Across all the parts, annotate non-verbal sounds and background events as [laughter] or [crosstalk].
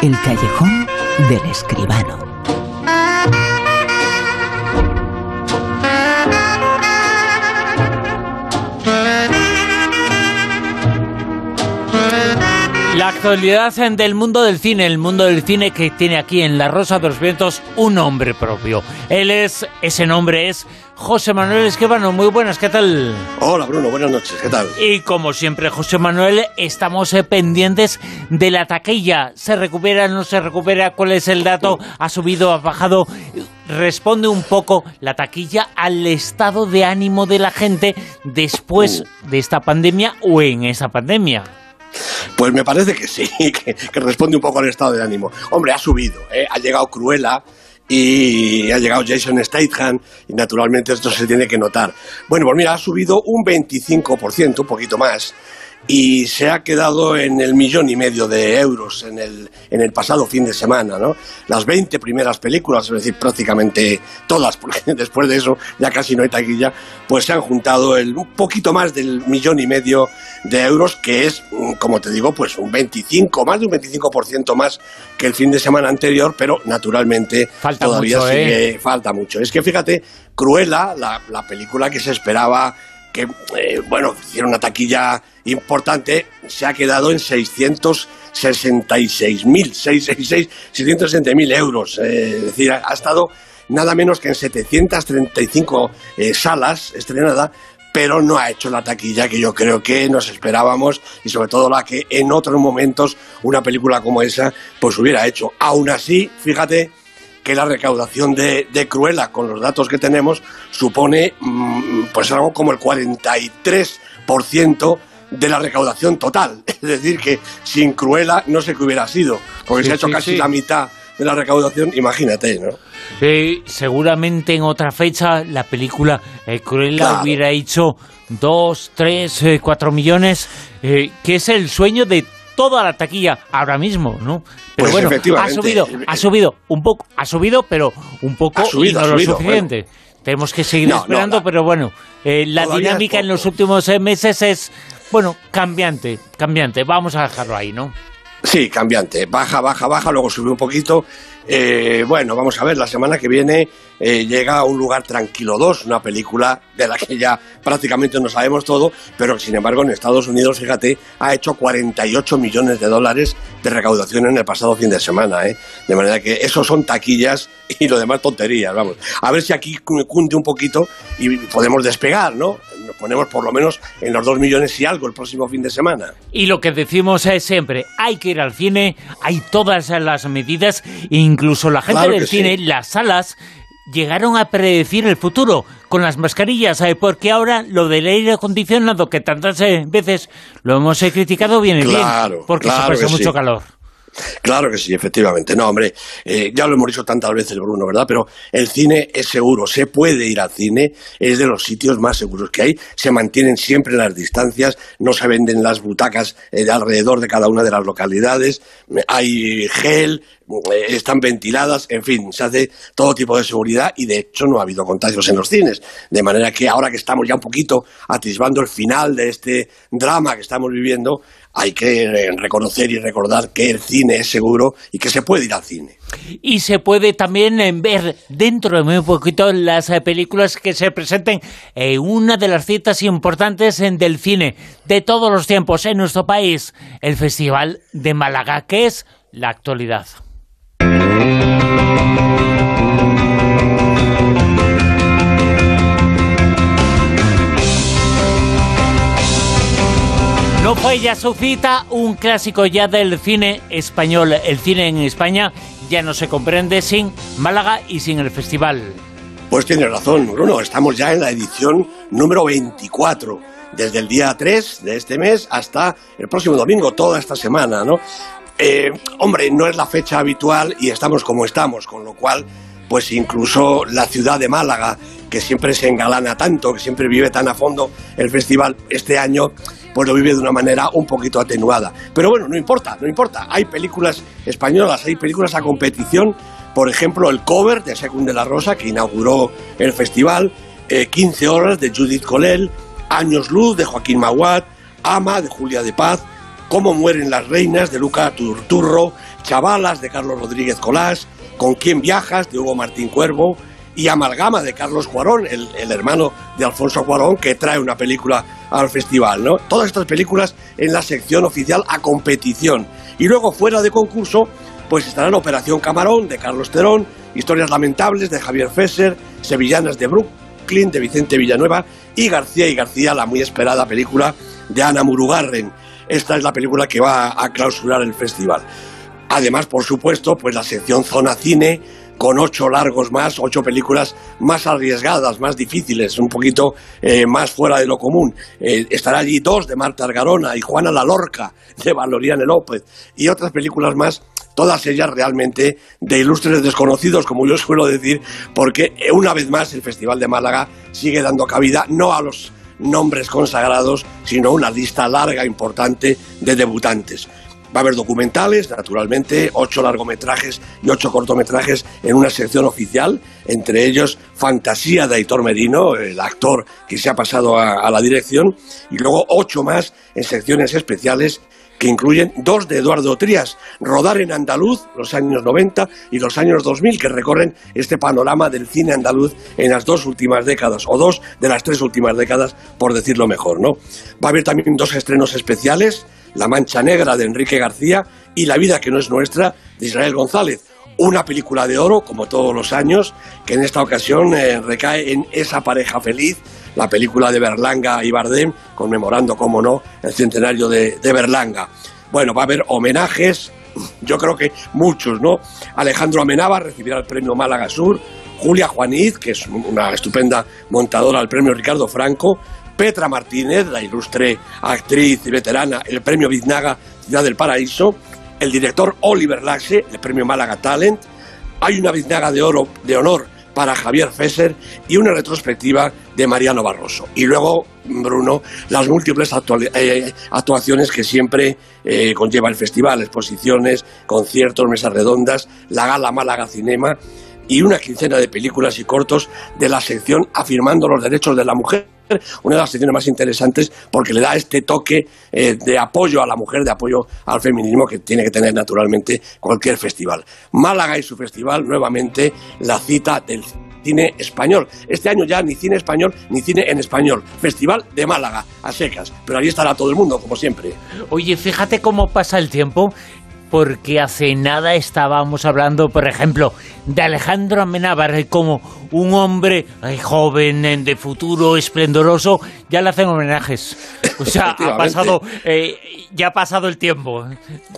El callejón del escribano. La actualidad del mundo del cine, el mundo del cine que tiene aquí en La Rosa de los Vientos un nombre propio. Él es, ese nombre es José Manuel Esquivano. Muy buenas, ¿qué tal? Hola Bruno, buenas noches, ¿qué tal? Y como siempre, José Manuel, estamos eh, pendientes de la taquilla. ¿Se recupera, no se recupera? ¿Cuál es el dato? ¿Ha subido, ha bajado? Responde un poco la taquilla al estado de ánimo de la gente después uh. de esta pandemia o en esa pandemia. Pues me parece que sí, [laughs] que, responde un poco al estado de ánimo. Hombre, ha subido, ¿eh? ha llegado Cruella y ha llegado Jason Statham y naturalmente esto se tiene que notar. Bueno, pues mira, ha subido un 25%, un poquito más y se ha quedado en el millón y medio de euros en el, en el pasado fin de semana, ¿no? Las 20 primeras películas, es decir, prácticamente todas, porque [laughs] después de eso ya casi no hay taquilla, pues se han juntado el, un poquito más del millón y medio de euros, que es, como te digo, pues un 25, más de un 25% más que el fin de semana anterior, pero naturalmente todavía sigue, ¿eh? falta mucho. Es que fíjate, Cruella, la, la película que se esperaba que, eh, bueno, hicieron una taquilla importante, se ha quedado en 666.000, 666, euros. Eh, es decir, ha, estado nada menos que en 735 eh, salas estrenada, pero no ha hecho la taquilla que yo creo que nos esperábamos y sobre todo la que en otros momentos una película como esa pues hubiera hecho. Aún así, fíjate que la recaudación de, de Cruella, con los datos que tenemos, supone mm, pues algo como el 43% de la recaudación total. [laughs] Es decir, que sin Cruella no sé qué hubiera sido, porque se ha hecho casi la mitad de la recaudación, imagínate, ¿no? seguramente en otra fecha la película eh, Cruella hubiera hecho 2, 3, 4 millones, eh, que es el sueño de toda la taquilla ahora mismo, ¿no? Pero pues bueno, ha subido, ha subido un poco, ha subido, pero un poco y no lo suficiente. Tenemos que seguir esperando, pero bueno, eh, la dinámica en los últimos meses es, bueno, cambiante, cambiante. Vamos a dejarlo ahí, ¿no? Sí, cambiante. Baja, baja, baja, luego sube un poquito eh, bueno, vamos a ver, la semana que viene eh, llega a un lugar tranquilo 2, una película de la que ya prácticamente no sabemos todo, pero sin embargo en Estados Unidos, fíjate, ha hecho 48 millones de dólares de recaudación en el pasado fin de semana, ¿eh? De manera que eso son taquillas y lo demás tonterías, vamos. A ver si aquí cunde un poquito y podemos despegar, ¿no? Ponemos por lo menos en los 2 millones y algo el próximo fin de semana. Y lo que decimos es siempre, hay que ir al cine, hay todas las medidas, Incluso la gente del cine, las salas, llegaron a predecir el futuro con las mascarillas, ¿sabes? porque ahora lo del aire acondicionado, que tantas eh, veces lo hemos eh, criticado, viene bien, porque se pasa mucho calor. Claro que sí, efectivamente. No, hombre, eh, ya lo hemos dicho tantas veces, Bruno, ¿verdad? Pero el cine es seguro, se puede ir al cine, es de los sitios más seguros que hay, se mantienen siempre las distancias, no se venden las butacas de alrededor de cada una de las localidades, hay gel, eh, están ventiladas, en fin, se hace todo tipo de seguridad y de hecho no ha habido contagios en los cines. De manera que ahora que estamos ya un poquito atisbando el final de este drama que estamos viviendo, hay que eh, reconocer y recordar que el cine es seguro y que se puede ir al cine. Y se puede también eh, ver dentro de muy poquito las películas que se presenten en una de las citas importantes del cine de todos los tiempos en nuestro país, el Festival de Málaga, que es la actualidad. No fue ya su cita, un clásico ya del cine español. El cine en España ya no se comprende sin Málaga y sin el festival. Pues tiene razón, Bruno. Estamos ya en la edición número 24, desde el día 3 de este mes hasta el próximo domingo, toda esta semana, ¿no? Eh, hombre, no es la fecha habitual y estamos como estamos, con lo cual, pues incluso la ciudad de Málaga, que siempre se engalana tanto, que siempre vive tan a fondo el festival, este año, pues lo vive de una manera un poquito atenuada. Pero bueno, no importa, no importa. Hay películas españolas, hay películas a competición, por ejemplo, el cover de Secund de la Rosa, que inauguró el festival, 15 eh, horas de Judith Colel, Años Luz de Joaquín Maguad, Ama de Julia de Paz, Cómo mueren las reinas de Luca Turturro, Chavalas de Carlos Rodríguez Colás, Con quién viajas de Hugo Martín Cuervo y Amalgama de Carlos Cuarón, el, hermano de Alfonso Cuarón, que trae una película al festival. ¿no? Todas estas películas en la sección oficial a competición. Y luego fuera de concurso, pues estarán Operación Camarón de Carlos Terón, Historias Lamentables de Javier Fesser, Sevillanas de Brooklyn de Vicente Villanueva y García y García, la muy esperada película de Ana Murugarren. Esta es la película que va a clausurar el festival. Además, por supuesto, pues la sección Zona Cine con ocho largos más, ocho películas más arriesgadas, más difíciles, un poquito eh, más fuera de lo común. Eh, estará allí dos de Marta Argarona y Juana La Lorca de Valoriane López y otras películas más todas ellas realmente de ilustres desconocidos, como yo suelo decir, porque eh, una vez más el Festival de Málaga sigue dando cabida no a los nombres consagrados, sino una lista larga, importante de debutantes. Va a haber documentales, naturalmente, ocho largometrajes y ocho cortometrajes en una sección oficial, entre ellos Fantasía de Aitor Merino, el actor que se ha pasado a, la dirección, y luego ocho más en secciones especiales que incluyen dos de Eduardo Trías, Rodar en Andaluz, los años 90 y los años 2000, que recorren este panorama del cine andaluz en las dos últimas décadas, o dos de las tres últimas décadas, por decirlo mejor, ¿no? Va a haber también dos estrenos especiales, la Mancha Negra de Enrique García y La vida que no es nuestra de Israel González. Una película de oro, como todos los años, que en esta ocasión eh, recae en Esa pareja feliz, la película de Berlanga y Bardem, conmemorando, como no, el centenario de, Berlanga. Bueno, va a haber homenajes, yo creo que muchos, ¿no? Alejandro Amenábar recibirá el premio Málaga Sur, Julia Juaniz, que es una estupenda montadora del premio Ricardo Franco, Petra Martínez, la ilustre actriz y veterana, el premio Biznaga Ciudad del Paraíso, el director Oliver Laxe, el premio Málaga Talent, hay una Biznaga de oro de honor para Javier Fesser y una retrospectiva de Mariano Barroso. Y luego, Bruno, las múltiples eh, actuaciones que siempre eh, conlleva el festival, exposiciones, conciertos, mesas redondas, la gala Málaga Cinema y una quincena de películas y cortos de la sección Afirmando los Derechos de la Mujer una de las secciones más interesantes porque le da este toque eh, de apoyo a la mujer, de apoyo al feminismo que tiene que tener naturalmente cualquier festival. Málaga y su festival, nuevamente la cita del cine español. Este año ya ni cine español ni cine en español. Festival de Málaga, a secas. Pero ahí estará todo el mundo, como siempre. Oye, fíjate cómo pasa el tiempo porque hace nada estábamos hablando, por ejemplo, de Alejandro Amenábar como un hombre joven, de futuro, esplendoroso, ya le hacen homenajes. O sea, ha pasado, eh, ya ha pasado el tiempo.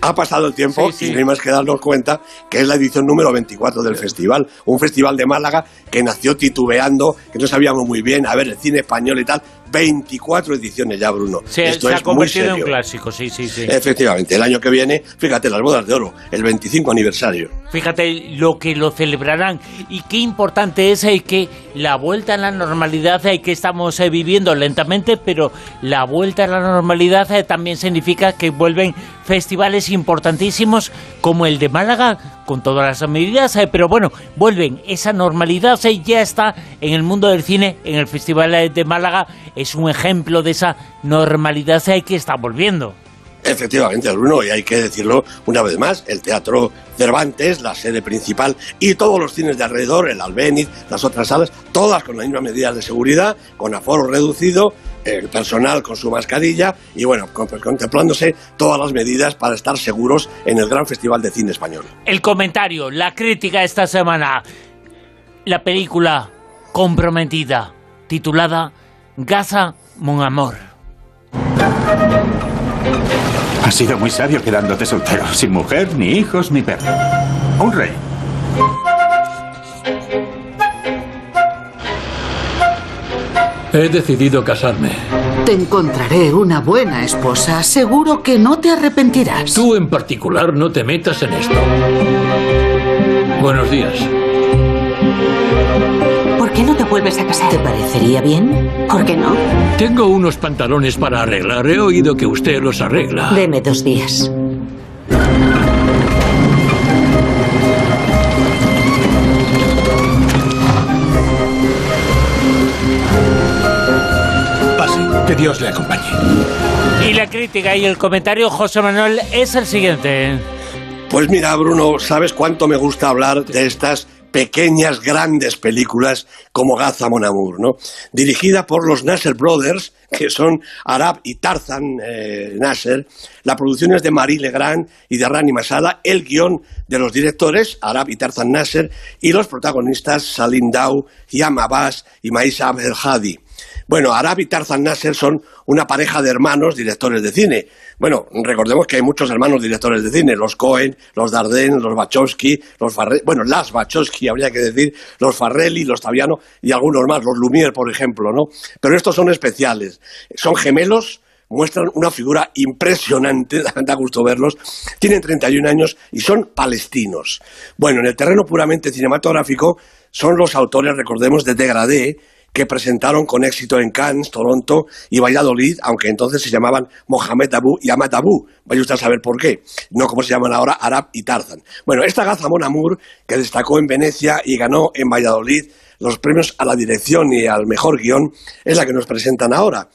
Ha pasado el tiempo y no hay más que darnos cuenta que es la edición número 24 del festival. Un festival de Málaga que nació titubeando, que no sabíamos muy bien, a ver, el cine español y tal, 24 ediciones ya, Bruno. se ha convertido en un clásico, sí, sí, sí. Efectivamente, el año que viene, fíjate, las bodas de oro, el 25 aniversario. Fíjate lo que lo celebrarán y qué importante es eh, que la vuelta a la normalidad eh, que estamos eh, viviendo lentamente, pero la vuelta a la normalidad también significa que vuelven festivales importantísimos como el de Málaga, con todas las medidas, pero bueno, vuelven. Esa normalidad ya está en el mundo del cine, en el Festival de Málaga, es un ejemplo de esa normalidad que está volviendo. Efectivamente, Bruno, y hay que decirlo una vez más, el Teatro Cervantes, la sede principal, y todos los cines de alrededor, el Albéniz, las otras salas, todas con las mismas medidas de seguridad, con aforo reducido, el personal con su mascarilla y bueno, pues contemplándose todas las medidas para estar seguros en el gran Festival de Cine Español. El comentario, la crítica esta semana, la película comprometida, titulada Gaza, mon amor. Has sido muy sabio quedándote soltero, sin mujer, ni hijos, ni perro. Un rey. He decidido casarme. Te encontraré una buena esposa. Seguro que no te arrepentirás. Tú en particular no te metas en esto. Buenos días. ¿Por qué no te vuelves a casar? ¿Te parecería bien? ¿Por qué no? Tengo unos pantalones para arreglar. He oído que usted los arregla. Deme dos días. Que Dios le acompañe. Y la crítica y el comentario, José Manuel, es el siguiente. Pues mira, Bruno, ¿sabes cuánto me gusta hablar de estas pequeñas, grandes películas como Gaza Mon Amour, ¿no? Dirigida por los Nasser Brothers, que son Arab y Tarzan eh, Nasser. La producción es de Marie Legrand y de Rani Masala. El guion de los directores, Arab y Tarzan Nasser. Y los protagonistas, Salim Dau, Yam Abbas y Maisa Abdel Hadi. Bueno, Arab y Tarzan Nasser son una pareja de hermanos directores de cine. Bueno, recordemos que hay muchos hermanos directores de cine, los Cohen, los Dardenne, los Wachowski, los Farrelly, bueno, las Wachowski habría que decir, los Farrelly, los Taviano y algunos más, los Lumière, por ejemplo, ¿no? Pero estos son especiales. Son gemelos, muestran una figura impresionante, [laughs] da gusto verlos, tienen 31 años y son palestinos. Bueno, en el terreno puramente cinematográfico son los autores, recordemos, de Degradé, que presentaron con éxito en Cannes, Toronto y Valladolid, aunque entonces se llamaban Mohamed Abu y Ahmad Abu. Vaya usted a saber por qué, no como se llaman ahora Arab y Tarzan. Bueno, esta Gaza Mon Amour, que destacó en Venecia y ganó en Valladolid los premios a la dirección y al mejor guion, es la que nos presentan ahora.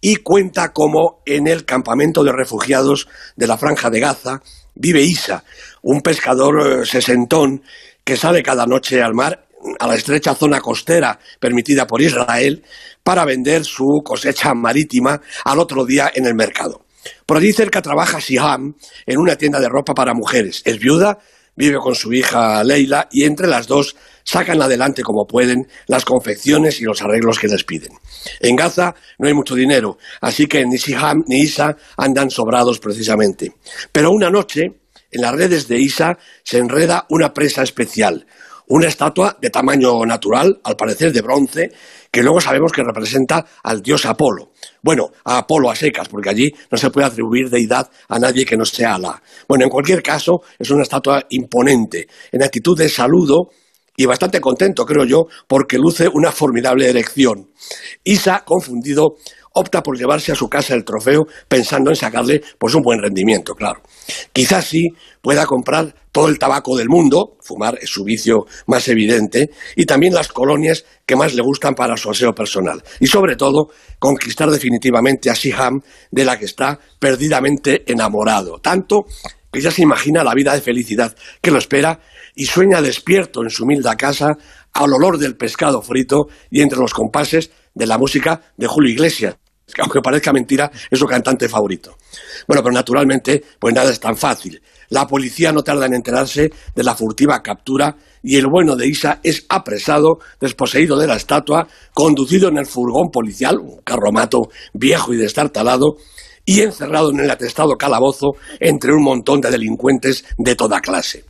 Y cuenta cómo en el campamento de refugiados de la Franja de Gaza vive Isa, un pescador eh, sesentón que sale cada noche al mar a la estrecha zona costera permitida por Israel para vender su cosecha marítima al otro día en el mercado. Por allí cerca trabaja Siham en una tienda de ropa para mujeres. Es viuda, vive con su hija Leila y entre las dos sacan adelante como pueden las confecciones y los arreglos que les piden. En Gaza no hay mucho dinero, así que ni Siham ni Isa andan sobrados precisamente. Pero una noche, en las redes de Isa se enreda una presa especial, una estatua de tamaño natural, al parecer de bronce, que luego sabemos que representa al dios Apolo. Bueno, a Apolo a secas, porque allí no se puede atribuir deidad a nadie que no sea Alá. Bueno, en cualquier caso, es una estatua imponente, en actitud de saludo y bastante contento, creo yo, porque luce una formidable erección. Isa, confundido, opta por llevarse a su casa el trofeo pensando en sacarle pues un buen rendimiento, claro. Quizás sí pueda comprar todo el tabaco del mundo, fumar es su vicio más evidente, y también las colonias que más le gustan para su aseo personal. Y sobre todo, conquistar definitivamente a Siham, de la que está perdidamente enamorado. Tanto que ya se imagina la vida de felicidad que lo espera y sueña despierto en su humilde casa al olor del pescado frito y entre los compases de la música de Julio Iglesias, que aunque parezca mentira, es su cantante favorito. Bueno, pero naturalmente, pues nada es tan fácil. La policía no tarda en enterarse de la furtiva captura y el bueno de Isa es apresado, desposeído de la estatua, conducido en el furgón policial, un carromato viejo y destartalado, y encerrado en el atestado calabozo entre un montón de delincuentes de toda clase.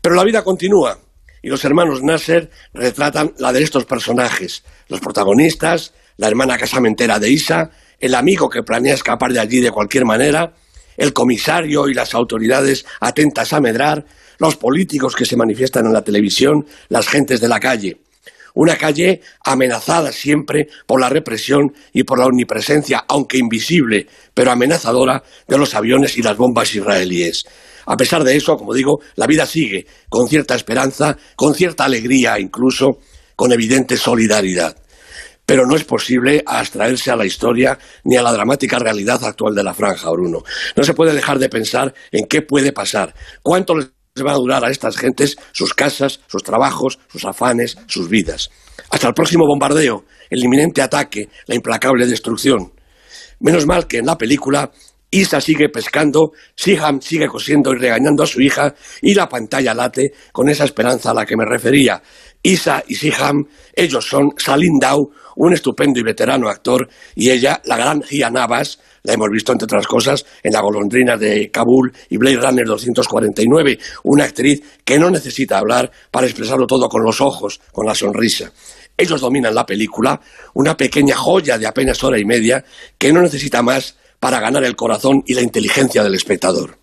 Pero la vida continúa y los hermanos Nasser retratan la de estos personajes, los protagonistas, la hermana casamentera de Isa, el amigo que planea escapar de allí de cualquier manera, el comisario y las autoridades atentas a medrar, los políticos que se manifiestan en la televisión, las gentes de la calle. Una calle amenazada siempre por la represión y por la omnipresencia, aunque invisible, pero amenazadora, de los aviones y las bombas israelíes. A pesar de eso, como digo, la vida sigue, con cierta esperanza, con cierta alegría incluso, con evidente solidaridad. Pero no es posible abstraerse a la historia ni a la dramática realidad actual de la franja, Bruno. No se puede dejar de pensar en qué puede pasar, cuánto les va a durar a estas gentes sus casas, sus trabajos, sus afanes, sus vidas. Hasta el próximo bombardeo, el inminente ataque, la implacable destrucción. Menos mal que en la película Isa sigue pescando, Siham sigue cosiendo y regañando a su hija y la pantalla late con esa esperanza a la que me refería. Isa y Siham, ellos son Salim Dau, un estupendo y veterano actor, y ella, la gran Gia Navas, la hemos visto entre otras cosas en La golondrina de Kabul y Blade Runner 249, una actriz que no necesita hablar para expresarlo todo con los ojos, con la sonrisa. Ellos dominan la película, una pequeña joya de apenas hora y media que no necesita más para ganar el corazón y la inteligencia del espectador.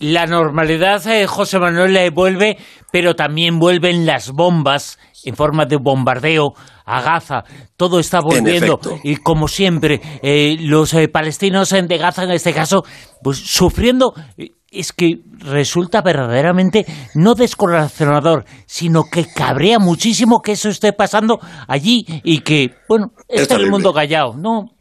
La normalidad, eh, José Manuel, le vuelve, pero también vuelven las bombas en forma de bombardeo a Gaza. Todo está volviendo y como siempre, eh, los eh, palestinos de Gaza en este caso, pues sufriendo es que resulta verdaderamente no descorazonador, sino que cabrea muchísimo que eso esté pasando allí y que, bueno, está el mundo callado. No,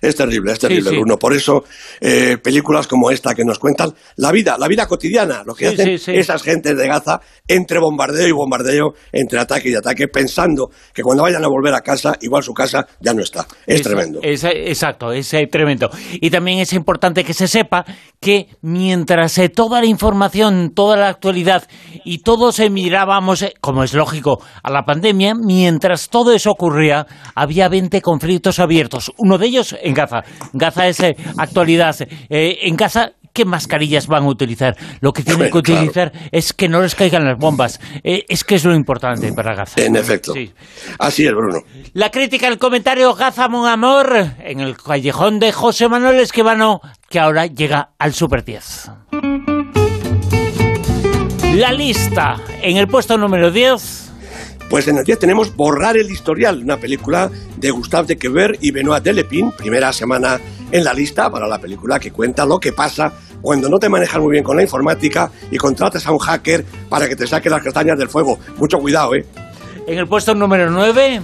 Es terrible, es terrible, Sí, sí. Bruno. Por eso, eh, películas como esta que nos cuentan la vida, la vida cotidiana, lo que Sí, hacen esas gentes de Gaza entre bombardeo y bombardeo, entre ataque y ataque, pensando que cuando vayan a volver a casa, igual su casa ya no está. Es, tremendo. es- exacto, es tremendo. Y también es importante que se sepa que mientras eh, toda la información, toda la actualidad y todos eh, mirábamos, eh, como es lógico, a la pandemia, mientras todo eso ocurría, había 20 conflictos abiertos. Uno de ellos en Gaza. Gaza es eh, actualidad. Eh, en Gaza. ¿Qué mascarillas van a utilizar? Lo que tienen que claro. utilizar es que no les caigan las bombas. Eh, es que es lo importante para Gaza. En efecto. Sí. Así es, Bruno. La crítica, el comentario Gaza Mon Amor en el callejón de José Manuel Esquivano, que ahora llega al Super 10. La lista en el puesto número 10. Pues en el 10 tenemos Borrar el historial, una película de Gustave de Quever y Benoit Delepin, primera semana en la lista para la película que cuenta lo que pasa cuando no te manejas muy bien con la informática y contratas a un hacker para que te saque las castañas del fuego. Mucho cuidado, ¿eh? En el puesto número 9.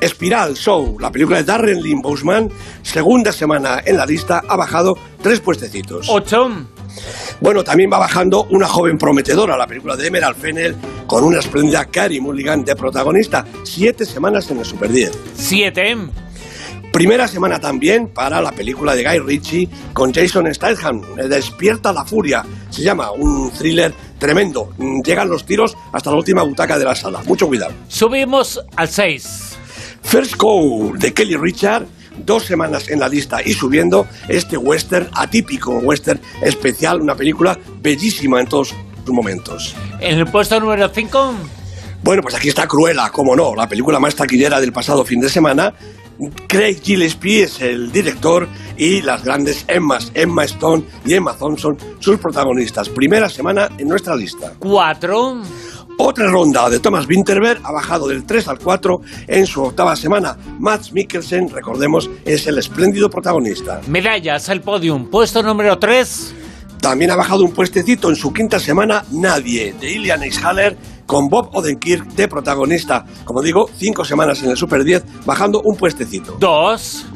Espiral Show, la película de Darren Lynn Bousman, segunda semana en la lista, ha bajado tres puestecitos. 8. Bueno, también va bajando una joven prometedora, la película de Emerald Fennel, con una espléndida Carey Mulligan de protagonista. Siete semanas en el Super 10. 7. Primera semana también para la película de Guy Ritchie con Jason Statham, eh, Despierta la Furia. Se llama un thriller tremendo. Mm, Llegan los tiros hasta la última butaca de la sala. Mucho cuidado. Subimos al 6. First Go de Kelly Richard, dos semanas en la lista y subiendo este western atípico, western especial, una película bellísima en todos sus momentos. En el puesto número 5. Bueno, pues aquí está Cruella, como no, la película más taquillera del pasado fin de semana. Craig Gillespie es el director y las grandes Emmas, Emma Stone y Emma Thompson, sus protagonistas. Primera semana en nuestra lista. 4. Otra ronda de Thomas Winterberg ha bajado del 3 al 4 en su octava semana. Matt Mikkelsen, recordemos, es el espléndido protagonista. Medallas al podium. Puesto número 3. También ha bajado un puestecito en su quinta semana Nadie, de Ilian Eichhaller, con Bob Odenkirk de protagonista. Como digo, cinco semanas en el Super 10, bajando un puestecito. 2.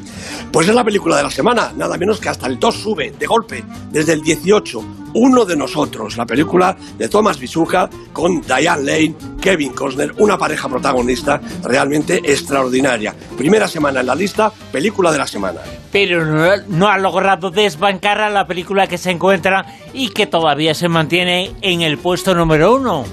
Pues es la película de la semana, nada menos que hasta el 2 sube, de golpe, desde el 18. Uno de nosotros, la película de Thomas Bisuja con Diane Lane, Kevin Costner, una pareja protagonista realmente extraordinaria. Primera semana en la lista, película de la semana. pero no, no ha logrado desbancar a la película que se encuentra y que todavía se mantiene en el puesto número uno.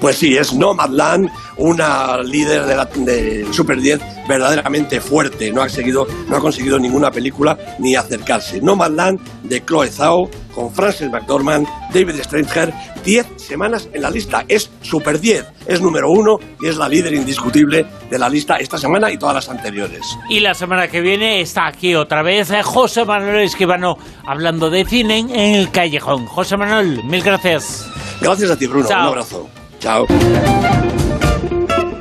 Pues sí, es Nomadland, una líder de la- del Super 10 verdaderamente fuerte. No ha, seguido, no ha conseguido ninguna película ni acercarse. Nomadland de Chloe Zhao con Frances McDormand, David Stranger, 10 semanas en la lista. Es Super 10, es número uno y es la líder indiscutible de la lista esta semana y todas las anteriores. Y la semana que viene está aquí otra vez eh, José Manuel Esquivano hablando de cine en el callejón. José Manuel, mil gracias. Gracias a ti, Bruno. Chao. Un abrazo. Chao.